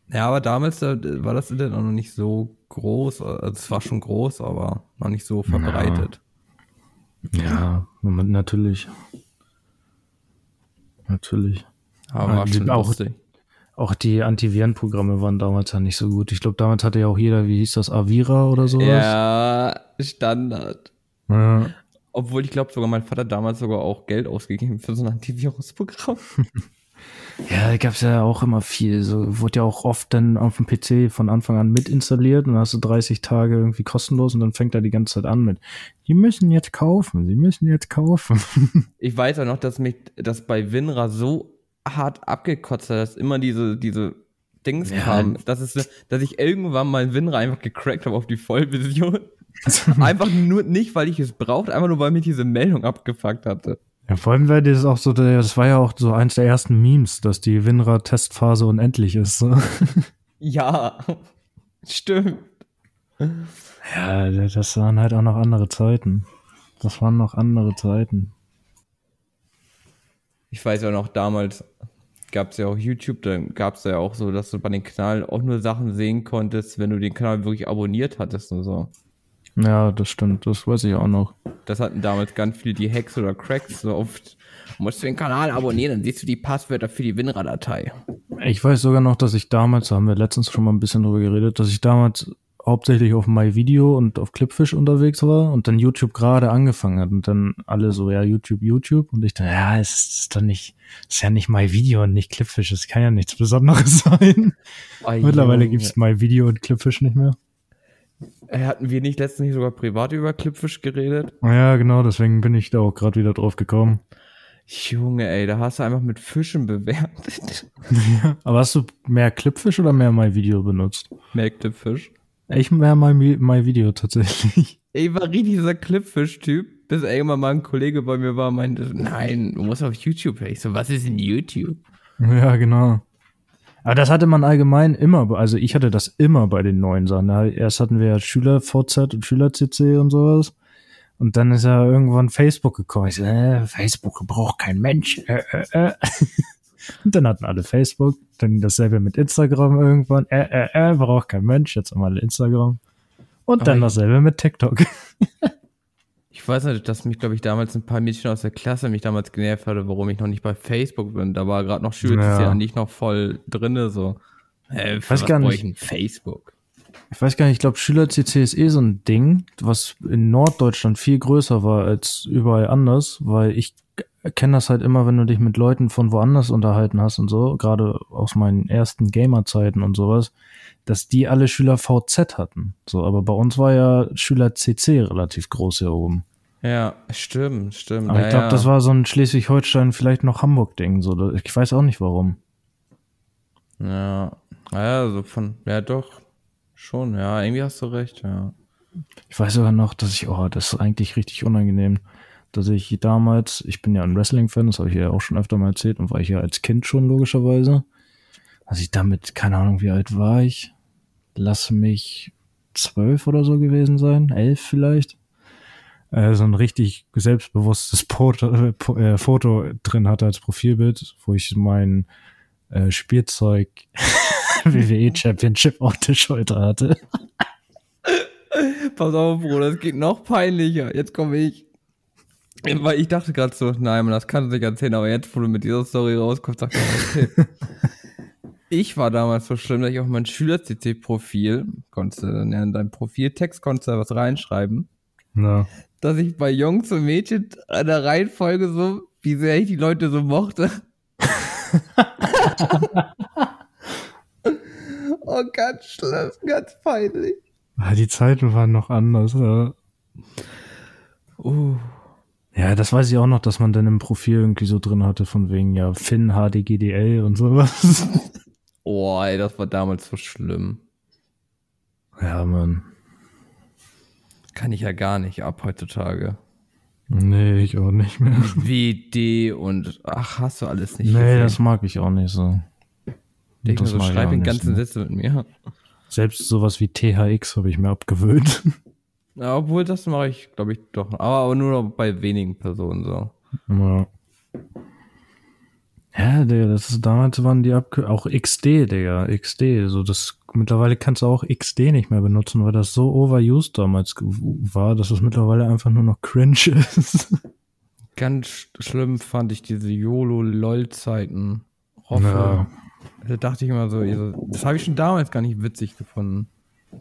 Ja, aber damals da, war das Internet noch nicht so groß. Also es war schon groß, aber noch nicht so verbreitet. Ja, ja natürlich. Natürlich. Aber war schon auch, lustig. Auch die Antivirenprogramme waren damals ja nicht so gut. Ich glaube, damals hatte ja auch jeder, wie hieß das, Avira oder sowas. Ja, Standard. Ja. Obwohl ich glaube, sogar mein Vater damals sogar auch Geld ausgegeben für so ein Antivirusprogramm. Ja, da gab's ja auch immer viel. So wurde ja auch oft dann auf dem PC von Anfang an mit installiert und dann hast du 30 Tage irgendwie kostenlos und dann fängt er die ganze Zeit an mit, die müssen jetzt kaufen, sie müssen jetzt kaufen. Ich weiß auch noch, dass mich das bei Winra so hart abgekotzt hat, dass immer diese, diese Dings Ja. kamen, dass, es, dass ich irgendwann mal Winra einfach gecrackt habe auf die Vollversion. einfach nur nicht, weil ich es brauchte, einfach nur, weil mich diese Meldung abgefuckt hatte. Ja, vor allem weil das auch so, das war ja auch so eins der ersten Memes, dass die WinRAR-Testphase unendlich ist. Ja, stimmt. Ja, das waren halt auch noch andere Zeiten. Das waren noch andere Zeiten. Ich weiß ja noch, damals gab es ja auch YouTube, dann gab es ja auch so, dass du bei den Kanälen auch nur Sachen sehen konntest, wenn du den Kanal wirklich abonniert hattest und so. Ja, das stimmt, das weiß ich auch noch. Das hatten damals ganz viele die Hacks oder Cracks so oft. Musst du den Kanal abonnieren, dann siehst du die Passwörter für die WinRAR-Datei. Ich weiß sogar noch, dass ich damals, da haben wir letztens schon mal ein bisschen drüber geredet, dass ich damals hauptsächlich auf MyVideo und auf Clipfish unterwegs war und dann YouTube gerade angefangen hat und dann alle so, ja, YouTube, YouTube und ich dann, ja, es ist doch nicht, es ist ja nicht MyVideo und nicht Clipfish, es kann ja nichts Besonderes sein. Mittlerweile gibt's MyVideo und Clipfish nicht mehr. Äh, Hatten wir nicht letztens sogar privat über Clipfish geredet? Ja, genau, deswegen bin ich da auch gerade wieder drauf gekommen. Junge, ey, da hast du einfach mit Fischen bewertet. Aber hast du mehr Clipfish oder mehr MyVideo benutzt? Mehr Clipfish. Ich mehr My, MyVideo tatsächlich. Ich war richtig dieser Clipfish-Typ, bis irgendwann mal ein Kollege bei mir war und meinte, nein, du musst auf YouTube. Ich so, was ist denn YouTube? Ja, genau. Aber das hatte man allgemein immer, also ich hatte das immer bei den neuen Sachen. Erst hatten wir ja Schüler-VZ und Schüler-CC und sowas. Und dann ist ja irgendwann Facebook gekommen. Ich so, äh, Facebook braucht kein Mensch. Äh, äh, äh. Und dann hatten alle Facebook. Dann dasselbe mit Instagram irgendwann. Äh, äh, äh, braucht kein Mensch. Jetzt haben alle Instagram. Und dann dasselbe mit TikTok. Ich weiß nicht, dass mich, glaube ich, damals ein paar Mädchen aus der Klasse mich damals genervt hatte, warum ich noch nicht bei Facebook bin. Da war gerade noch Schüler, Ja. nicht noch voll drinne, so. Äh, Weiß gar nicht. ich ein Facebook? Ich weiß gar nicht, ich glaube, Schüler-CC ist eh so ein Ding, was in Norddeutschland viel größer war als überall anders, weil ich kenne das halt immer, wenn du dich mit Leuten von woanders unterhalten hast und so, gerade aus meinen ersten Gamer-Zeiten und sowas, dass die alle Schüler VZ hatten. So, aber bei uns war ja Schüler CC relativ groß hier oben. Ja, stimmt, stimmt. Aber ich glaube, ja. das war so ein Schleswig-Holstein, vielleicht noch Hamburg-Ding. So, ich weiß auch nicht warum. Ja, ja, so von, ja doch, schon, ja, irgendwie hast du recht, ja. Ich weiß sogar noch, dass ich, oh, das ist eigentlich richtig unangenehm, dass ich damals, ich bin ja ein Wrestling-Fan, das habe ich ja auch schon öfter mal erzählt und war ich ja als Kind schon logischerweise, dass ich damit, keine Ahnung, wie alt war ich, lass mich zwölf oder so gewesen sein, elf vielleicht, äh, so ein richtig selbstbewusstes Foto, äh, Foto drin hatte als Profilbild, wo ich mein äh, Spielzeug WWE Championship auf der Schulter hatte. Pass auf, Bruder, es geht noch peinlicher. Jetzt komme ich. Weil ich dachte gerade so, nein, man, das kann sich erzählen, aber jetzt, wo du mit dieser Story rauskommst, sag ich, okay. ich war damals so schlimm, dass ich auf mein Schüler-CC-Profil, konntest du dann ja in deinem Profiltext, konntest du da was reinschreiben, Ja. dass ich bei Jungs und Mädchen an der Reihenfolge so, wie sehr ich die Leute so mochte. oh, ganz schlimm, ganz peinlich. Ah, Die Zeiten waren noch anders, ja. Uh. Ja, das weiß ich auch noch, dass man dann im Profil irgendwie so drin hatte, von wegen, ja, Finn, HDGDL und sowas. Oh, ey, das war damals so schlimm. ja, Mann. Kann ich ja gar nicht ab heutzutage. Nee, ich auch nicht mehr. WD und ach, hast du alles nicht. Nee, gesehen. das mag ich auch nicht so. Ich das so, schreib nicht ganzen. Sätze mit mir. Selbst sowas wie THX habe ich mir abgewöhnt. Ja, obwohl, das mache ich, glaube ich, doch. Aber, aber nur noch bei wenigen Personen so. Ja. Ja, Digga, das ist, damals waren die Abkür auch XD, Digga, XD, so das, mittlerweile kannst du auch XD nicht mehr benutzen, weil das so overused damals war, dass es mittlerweile einfach nur noch cringe ist. Ganz sch- schlimm fand ich diese YOLO-LOL-Zeiten. Ja. Da dachte ich immer so das habe ich schon damals gar nicht witzig gefunden.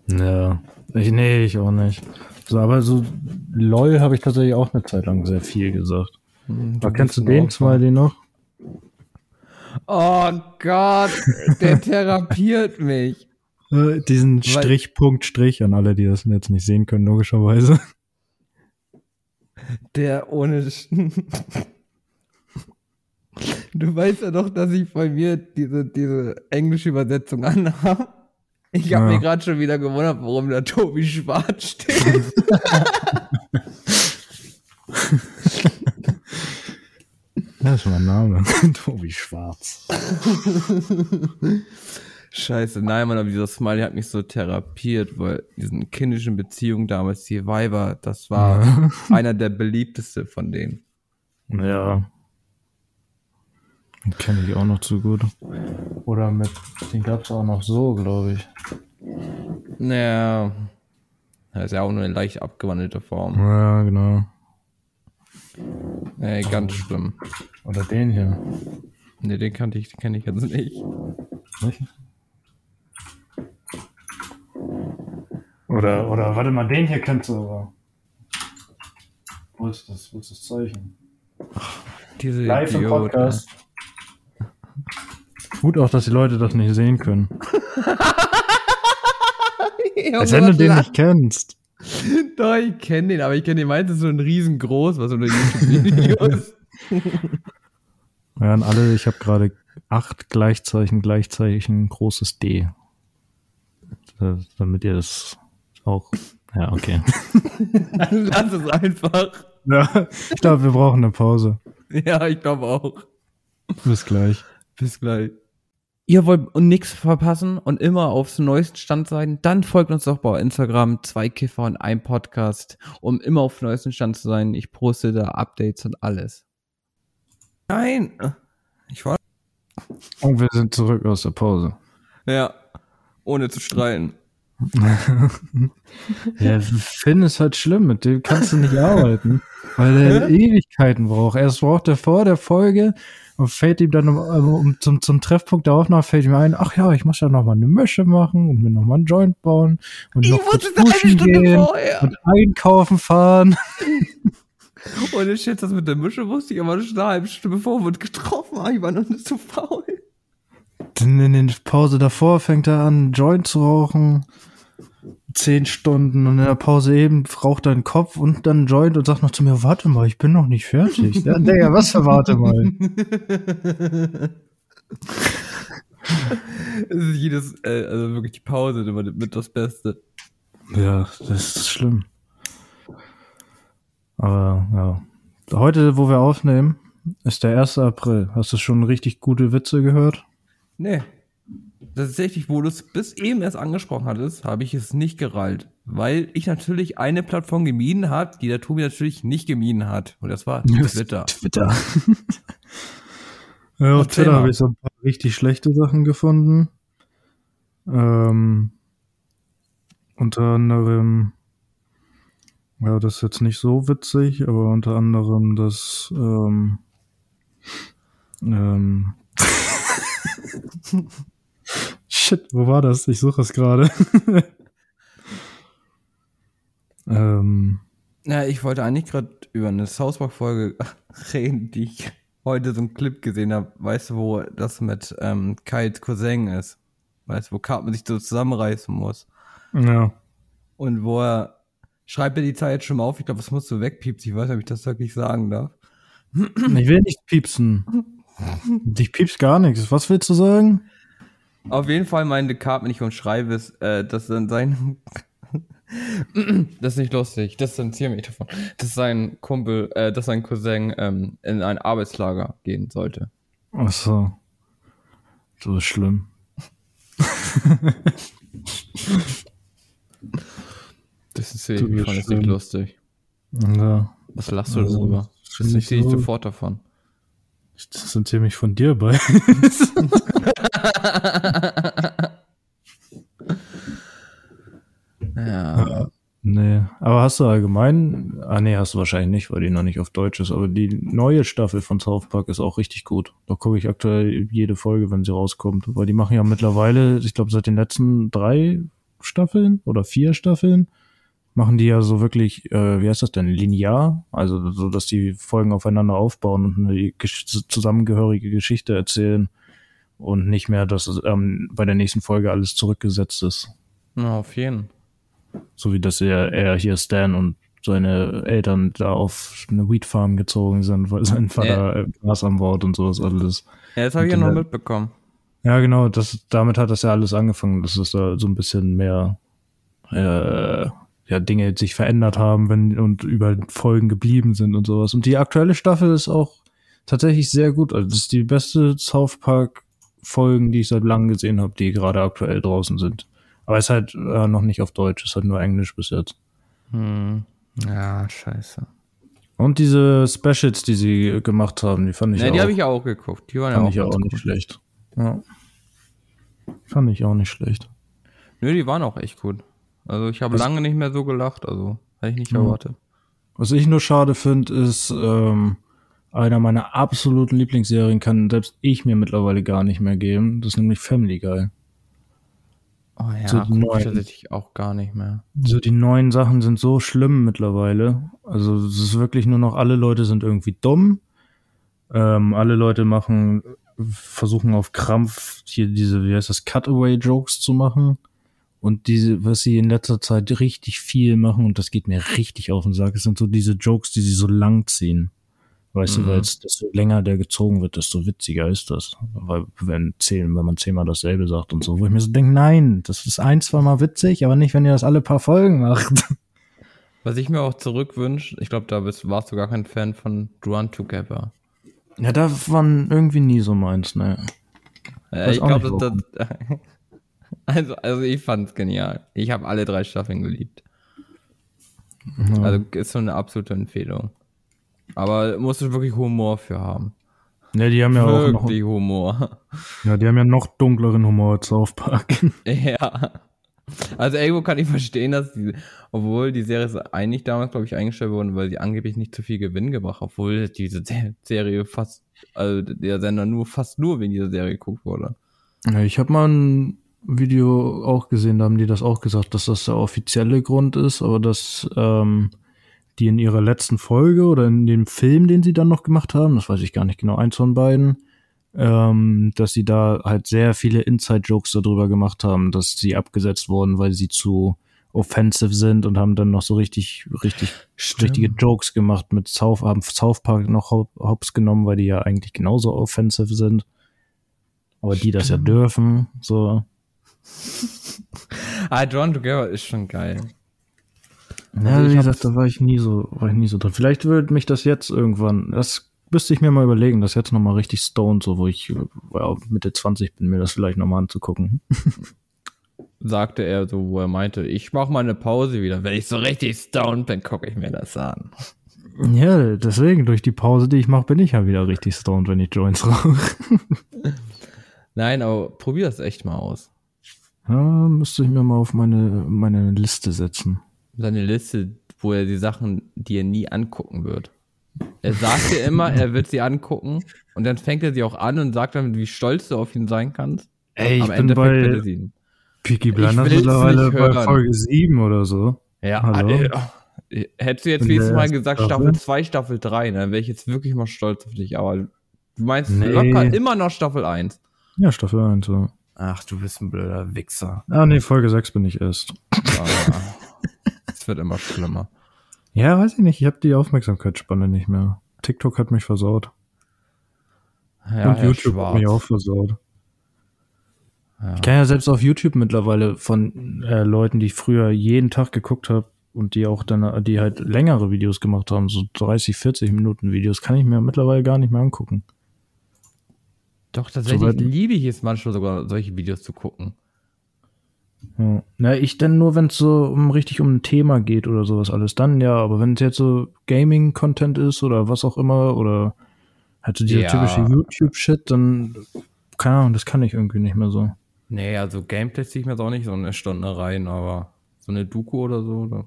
Ja, ich, nee, ich auch nicht. So, aber so LOL habe ich tatsächlich auch eine Zeit lang sehr viel gesagt. Hm, Aber kennst du den Opfer. Smiley noch? Oh Gott, der therapiert mich. Äh, diesen Weil- Strich, Punkt, Strich an alle, die das jetzt nicht sehen können, logischerweise. Der ohne. Sch- Du weißt ja doch, dass ich bei mir diese, diese englische Übersetzung anhabe. Ich habe Ja. mir gerade schon wieder gewundert, warum da Tobi Schwarz steht. Das ist mein Name. Tobi Schwarz. Scheiße, nein, Mann, aber dieser Smiley hat mich so therapiert, weil diesen kindischen Beziehungen damals, die Weiber, das war einer der beliebteste von denen. Ja. Den kenne ich auch noch zu gut. Oder mit, den gab es auch noch so, glaube ich. Naja, das ist ja auch nur eine leicht abgewandelte Form. Ja, genau. Ey, ganz schlimm. Oder den hier. Ne, den kannte ich, kenne ich jetzt nicht. Nicht? Oder, oder, warte mal, den hier kennst du aber. Wo ist das? Wo ist das Zeichen? Diese Live im Idiot, Podcast. Gut auch, dass die Leute das nicht sehen können. Als wenn du den nicht kennst. Doch, ich kenne den, aber ich kenne den meistens so ein riesengroß, was unter YouTube-Videos. Ja, an alle, ich habe gerade acht Gleichzeichen, Gleichzeichen, großes D. Damit ihr das auch. Ja, okay. Lass es einfach. Ja, ich glaube, wir brauchen eine Pause. Ja, ich glaube auch. Bis gleich. Bis gleich. Ihr wollt nichts verpassen und immer aufs neuesten Stand sein, dann folgt uns doch bei Instagram, zwei Kiffer und ein Podcast, um immer auf dem neuesten Stand zu sein. Ich poste da Updates und alles. Nein! Ich war. Und wir sind zurück aus der Pause. Ja. Ohne zu streiten. Ja, Finn ist halt schlimm, mit dem kannst du nicht arbeiten, weil er Ewigkeiten braucht. Erst braucht er vor der Folge und fällt ihm dann um, um, zum, zum Treffpunkt der Aufnahme fällt ihm ein, ach ja, ich muss ja noch mal eine Mische machen und mir noch mal einen Joint bauen und noch kurz duschen gehen vorher. und einkaufen fahren. Ohne Shit, das mit der Mische wusste ich aber schon eine halbe Stunde bevor wir uns getroffen haben. Ich war noch nicht so faul. Dann in der Pause davor fängt er an, Joint zu rauchen. Zehn Stunden und in der Pause eben raucht er einen Kopf und dann Joint und sagt noch zu mir, warte mal, ich bin noch nicht fertig. Ja, Digga, was für warte mal? Es ist jedes, äh, also wirklich die Pause immer mit das Beste. Ja, das ist schlimm. Aber ja. Heute, wo wir aufnehmen, ist der 1. April. Hast du schon richtig gute Witze gehört? Nee. Tatsächlich, wo du es bis eben erst angesprochen hattest, habe ich es nicht gerallt. Weil ich natürlich eine Plattform gemieden habe, die der Tobi natürlich nicht gemieden hat. Und das war Twitter. Twitter. ja, auf Twitter habe ich so ein paar richtig schlechte Sachen gefunden. Ähm, unter anderem, ja, das ist jetzt nicht so witzig, aber unter anderem das, ähm, ähm, Shit, wo war das? Ich suche es gerade. ähm, Ja, ich wollte eigentlich gerade über eine South Park Folge reden, die ich heute so einen Clip gesehen habe. Weißt du, wo das mit ähm, Kyles Cousin ist? Weißt du, wo Cartman sich so zusammenreißen muss? ja. Und wo er schreibt er die Zeit jetzt schon mal auf. Ich glaube, das musst du wegpiepsen. Ich weiß nicht, ob ich das wirklich sagen darf. Ich will nicht piepsen. Ich piepst gar nichts. Was willst du sagen? Auf jeden Fall meinte Cartman, ich umschreibe es, äh, dass dann sein. das ist nicht lustig, das distanziere mich davon. Dass sein Kumpel, äh, dass sein Cousin ähm, in ein Arbeitslager gehen sollte. Ach so. So ist schlimm. Das ist das schlimm. nicht lustig. Ja. Was lachst du Also, darüber? Das ich so- sofort davon. Ich distanziere mich von dir bei. Ja. nee. Aber Aber hast du allgemein, ah nee, hast du wahrscheinlich nicht, weil die noch nicht auf Deutsch ist, aber die neue Staffel von South Park ist auch richtig gut. Da gucke ich aktuell jede Folge, wenn sie rauskommt, weil die machen ja mittlerweile, ich glaube seit den letzten drei Staffeln oder vier Staffeln, machen die ja so wirklich, äh, wie heißt das denn, linear, also so, dass die Folgen aufeinander aufbauen und eine gesch- zusammengehörige Geschichte erzählen und nicht mehr, dass ähm, bei der nächsten Folge alles zurückgesetzt ist. Na, auf jeden. So wie dass er, er hier Stan und seine Eltern da auf eine Weed Farm gezogen sind, weil sein Vater äh, Gras anbaut und sowas alles. Ja, das habe ich ja noch mitbekommen. Ja, genau, das, damit hat das ja alles angefangen, dass es da so ein bisschen mehr äh, ja, Dinge sich verändert haben, wenn und über Folgen geblieben sind und sowas. Und die aktuelle Staffel ist auch tatsächlich sehr gut. Also das ist die beste South Park Folgen, die ich seit langem gesehen habe, die gerade aktuell draußen sind. Aber es ist halt äh, noch nicht auf Deutsch, es ist halt nur Englisch bis jetzt. Hm. Ja, scheiße. Und diese Specials, die sie gemacht haben, die fand ich Ne, auch, die habe ich auch geguckt. Die waren fand ja auch, ich auch nicht gut. schlecht. Ja. Fand ich auch nicht schlecht. Nö, die waren auch echt gut. Also ich habe lange nicht mehr so gelacht, also hätte ich nicht erwartet. Was ich nur schade finde, ist, ähm, einer meiner absoluten Lieblingsserien kann selbst ich mir mittlerweile gar nicht mehr geben. Das ist nämlich Family Guy. Oh ja, So guck ich tatsächlich auch gar nicht mehr. So die neuen Sachen sind so schlimm mittlerweile. Also es ist wirklich nur noch, alle Leute sind irgendwie dumm. Ähm, alle Leute machen, versuchen auf Krampf hier diese, wie heißt das, Cutaway-Jokes zu machen. Und diese, was sie in letzter Zeit richtig viel machen, und das geht mir richtig auf den Sack, es sind so diese Jokes, die sie so lang ziehen. Weißt Mhm. du, weil es, desto länger der gezogen wird, desto witziger ist das. Weil, wenn zählen, wenn man zehnmal dasselbe sagt und so, wo ich mir so denke, nein, das ist ein, zwei Mal witzig, aber nicht, wenn ihr das alle paar Folgen macht. Was ich mir auch zurückwünsche, ich glaube, da bist, warst du gar kein Fan von Run Together. Ja, da waren irgendwie nie so meins, ne. Äh, ich glaube, nicht, das, das, also, also ich fand's genial. Ich habe alle drei Staffeln geliebt. Ja. Also ist so eine absolute Empfehlung. Aber musst du wirklich Humor für haben. Ja, die haben ja auch noch, wirklich Humor. ja, die haben ja noch dunkleren Humor als South Park. ja. Also irgendwo kann ich verstehen, dass die, obwohl die Serie ist eigentlich damals, glaube ich, eingestellt wurde, weil sie angeblich nicht zu viel Gewinn gebracht, obwohl diese Se- Serie fast, also der Sender nur fast nur wegen dieser Serie geguckt wurde. Ja, ich habe mal ein Video auch gesehen, da haben die das auch gesagt, dass das der offizielle Grund ist, aber dass ähm, die in ihrer letzten Folge oder in dem Film, den sie dann noch gemacht haben, das weiß ich gar nicht genau, eins von beiden, ähm, dass sie da halt sehr viele Inside-Jokes darüber gemacht haben, dass sie abgesetzt wurden, weil sie zu offensive sind und haben dann noch so richtig, richtig, richtige Jokes gemacht mit South, haben South Park noch hops genommen, weil die ja eigentlich genauso offensive sind. Aber die das ja Stimmt. dürfen, so. Ah, Drawn Together ist schon geil. Ja, Also wie gesagt, da war ich nie so, war ich nie so drin. Vielleicht würde mich das jetzt irgendwann, das müsste ich mir mal überlegen, das jetzt nochmal richtig stoned, so wo ich ja, Mitte 20 bin, mir das vielleicht nochmal anzugucken. Sagte er so, wo er meinte, ich mache mal eine Pause wieder. Wenn ich so richtig stoned bin, gucke ich mir das an. Ja, deswegen, durch die Pause, die ich mache, bin ich ja wieder richtig stoned, wenn ich Joints rauche. Nein, aber probier das echt mal aus. Ja, müsste ich mir mal auf meine, meine Liste setzen. Seine Liste, wo er die Sachen, die er nie angucken wird. Er sagt dir immer, er wird sie angucken und dann fängt er sie auch an und sagt dann, wie stolz du auf ihn sein kannst. Ey, ich Am bin er bei sie ihn. Peaky Ich Blinders mittlerweile nicht bei hören. Folge 7 oder so. Ja, Hallo? äh, hättest du jetzt der Mal gesagt Staffel? Staffel 2, Staffel 3, dann wäre ich jetzt wirklich mal stolz auf dich. Aber du meinst Nee. locker immer noch Staffel 1. Ja, Staffel 1, so. Ach, du bist ein blöder Wichser. Ah, nee, Folge 6 bin ich erst. Ah, Es wird immer schlimmer. Ja, weiß ich nicht, ich habe die Aufmerksamkeitsspanne nicht mehr. TikTok hat mich versaut. Ja, Und Herr YouTube hat mich Schwarz. auch versaut. Ja. Ich kann ja selbst auf YouTube mittlerweile von äh, Leuten, die ich früher jeden Tag geguckt habe und die auch dann, die halt längere Videos gemacht haben, so 30, 40 Minuten Videos, kann ich mir mittlerweile gar nicht mehr angucken. Doch, tatsächlich Soweit- liebe ich es manchmal sogar, solche Videos zu gucken. Ja. Na, ich denn nur, wenn es so um richtig um ein Thema geht oder sowas alles, dann ja, aber wenn es jetzt so Gaming-Content ist oder was auch immer oder halt so dieser Ja. typische YouTube-Shit, dann, keine Ahnung, das kann ich irgendwie nicht mehr so. Nee, also Gameplay ziehe ich mir jetzt auch nicht so eine Stunde rein, aber so eine Doku oder so, da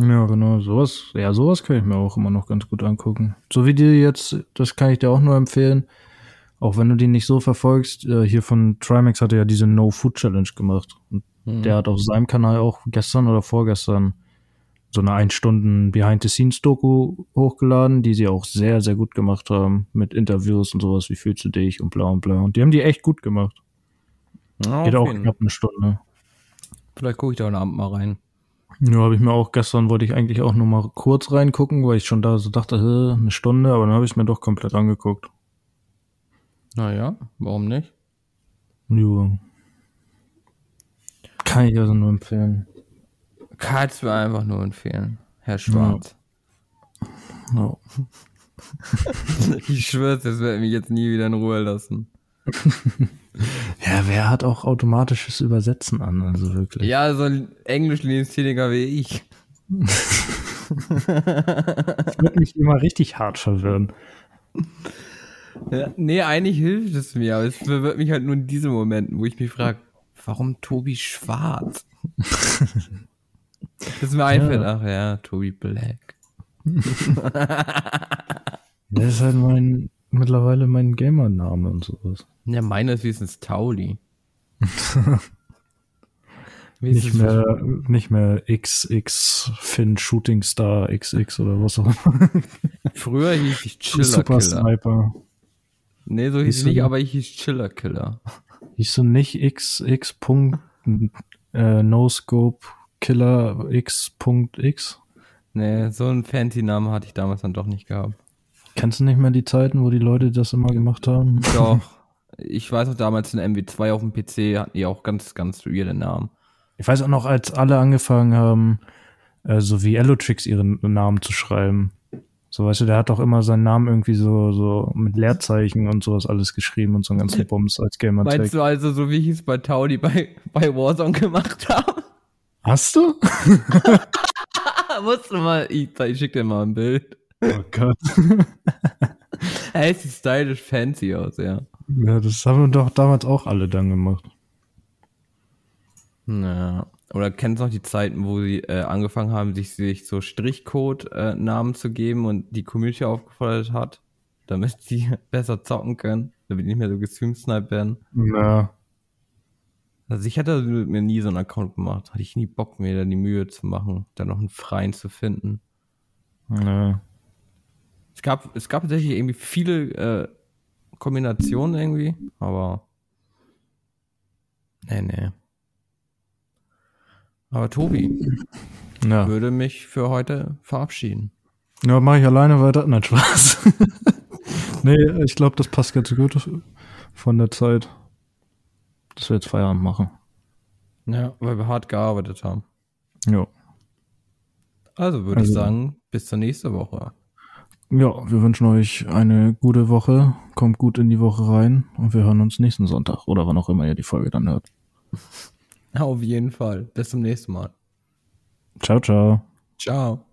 Ja, genau, sowas, ja, sowas kann ich mir auch immer noch ganz gut angucken. So wie die jetzt, das kann ich dir auch nur empfehlen, auch wenn du die nicht so verfolgst, äh, hier von Trimax hat er ja diese No Food Challenge gemacht. Und Mhm. der hat auf seinem Kanal auch gestern oder vorgestern so eine ein Stunden Behind-the-Scenes-Doku hochgeladen, die sie auch sehr, sehr gut gemacht haben, mit Interviews und sowas, wie fühlst du dich und bla und bla. Und die haben die echt gut gemacht. Ja, Geht auch jeden. knapp eine Stunde. Vielleicht gucke ich da heute Abend mal rein. Ja, habe ich mir auch gestern, wollte ich eigentlich auch nur mal kurz reingucken, weil ich schon da so dachte, eine Stunde, aber dann habe ich mir doch komplett angeguckt. Naja, warum nicht? Jo. Kann ich also nur empfehlen. Kannst mir einfach nur empfehlen, Herr Schwarz. Ja. Ich schwör's, das wird mich jetzt nie wieder in Ruhe lassen. ja, wer hat auch automatisches Übersetzen an, also wirklich. Ja, so ein Englisch-Lebenstiliger wie ich. Das wird mich immer richtig hart verwirren. Ja, nee, eigentlich hilft es mir, aber es verwirrt mich halt nur in diesen Momenten, wo ich mich frage, warum Tobi schwarz? Das mir einfällt, ach ja, Tobi Black. Das ist halt mein, mittlerweile mein Gamer-Name und sowas. Ja, meiner ist wenigstens Tauli. Nicht mehr, nicht mehr XX Finn Shooting Star XX oder was auch immer. Früher hieß ich Chiller Super Killer. Sniper. Nee, so hieß ich nicht, aber ich hieß Chiller Killer. Hieß du nicht XX. Punkt, äh, No Scope Killer X.X? Nee, so einen Fancy-Namen hatte ich damals dann doch nicht gehabt. Kennst du nicht mehr die Zeiten, wo die Leute das immer gemacht haben? Doch. Ich weiß noch, damals in MW2 auf dem PC hatten die auch ganz, ganz weirde Namen. Ich weiß auch noch, als alle angefangen haben, äh, so wie Allotrix ihren Namen zu schreiben. So, weißt du, der hat doch immer seinen Namen irgendwie so, so mit Leerzeichen und sowas alles geschrieben und so einen ganzen Bums als Gamertag. Meinst du also, so wie ich es bei Tauli bei, bei Warzone gemacht habe? Hast du? Musst du mal, ich, ich schick dir mal ein Bild. Oh Gott. Ey, sieht stylisch fancy aus, ja. Ja, das haben wir doch damals auch alle dann gemacht. Ja. Oder kennst du noch die Zeiten, wo sie äh, angefangen haben, sich, sich so Strichcode-Namen zu geben und die Community aufgefordert hat, damit sie besser zocken können, damit die nicht mehr so gestreamsniped werden? Ja. Also ich hätte mir nie so einen Account gemacht. Hatte ich nie Bock, mir da die Mühe zu machen, da noch einen freien zu finden. ja. Es gab, es gab tatsächlich irgendwie viele äh, Kombinationen irgendwie, aber nee, nee. Aber Tobi Ja, würde mich für heute verabschieden. ja mache ich alleine weiter. Nein, Spaß. nee, ich glaube, das passt ganz gut von der Zeit, dass wir jetzt Feierabend machen. Ja, weil wir hart gearbeitet haben. Ja. Also würde ich Also- sagen, bis zur nächsten Woche. Ja, wir wünschen euch eine gute Woche. Kommt gut in die Woche rein und wir hören uns nächsten Sonntag oder wann auch immer ihr die Folge dann hört. Auf jeden Fall. Bis zum nächsten Mal. Ciao, ciao. Ciao.